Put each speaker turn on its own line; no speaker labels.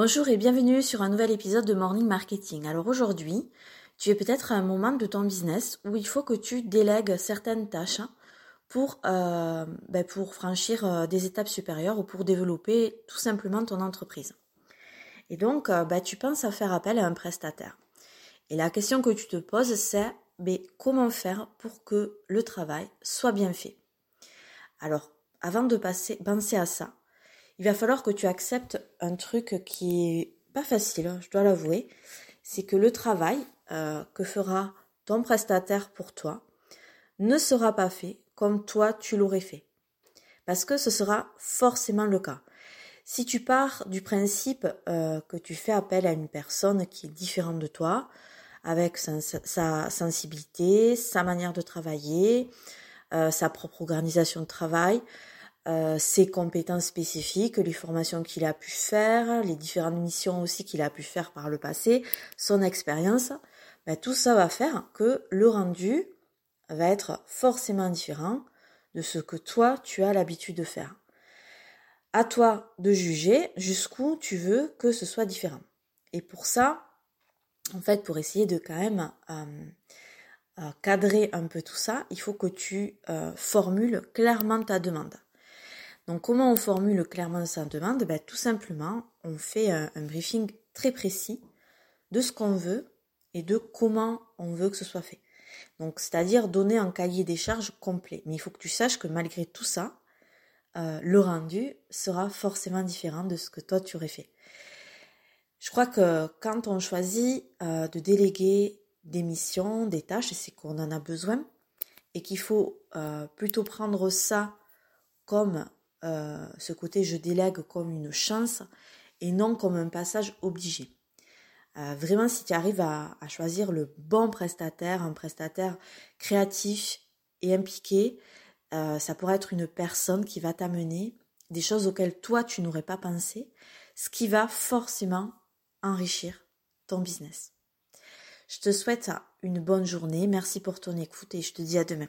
Bonjour et bienvenue sur un nouvel épisode de Morning Marketing. Alors aujourd'hui, tu es peut-être à un moment de ton business où il faut que tu délègues certaines tâches pour, euh, ben, pour franchir euh, des étapes supérieures ou pour développer tout simplement ton entreprise. Et donc, euh, ben, tu penses à faire appel à un prestataire. Et la question que tu te poses, c'est comment faire pour que le travail soit bien fait? Alors, avant de passer, penser à ça, il va falloir que tu acceptes un truc qui est pas facile, hein, je dois l'avouer. C'est que le travail euh, que fera ton prestataire pour toi ne sera pas fait comme toi tu l'aurais fait. Parce que ce sera forcément le cas. Si tu pars du principe euh, que tu fais appel à une personne qui est différente de toi, avec sa, sensibilité, sa manière de travailler, euh, sa propre organisation de travail, euh, ses compétences spécifiques, les formations qu'il a pu faire, les différentes missions aussi qu'il a pu faire par le passé, son expérience, ben, tout ça va faire que le rendu va être forcément différent de ce que toi tu as l'habitude de faire. À toi de juger jusqu'où tu veux que ce soit différent. Et pour ça, en fait, pour essayer de quand même euh, euh, cadrer un peu tout ça, il faut que tu formules clairement ta demande. Donc comment on formule clairement sa demande ben, Tout simplement, on fait un, briefing très précis de ce qu'on veut et de comment on veut que ce soit fait. Donc c'est-à-dire donner un cahier des charges complet. Mais il faut que tu saches que malgré tout ça, euh, le rendu sera forcément différent de ce que toi tu aurais fait. Je crois que quand on choisit euh, de déléguer des missions, des tâches, c'est qu'on en a besoin et qu'il faut euh, plutôt prendre ça comme euh, ce côté je délègue comme une chance et non comme un passage obligé. Euh, vraiment, si tu arrives à, choisir le bon prestataire, un prestataire créatif et impliqué, euh, ça pourrait être une personne qui va t'amener des choses auxquelles toi tu n'aurais pas pensé, ce qui va forcément enrichir ton business. Je te souhaite une bonne journée, merci pour ton écoute et je te dis à demain.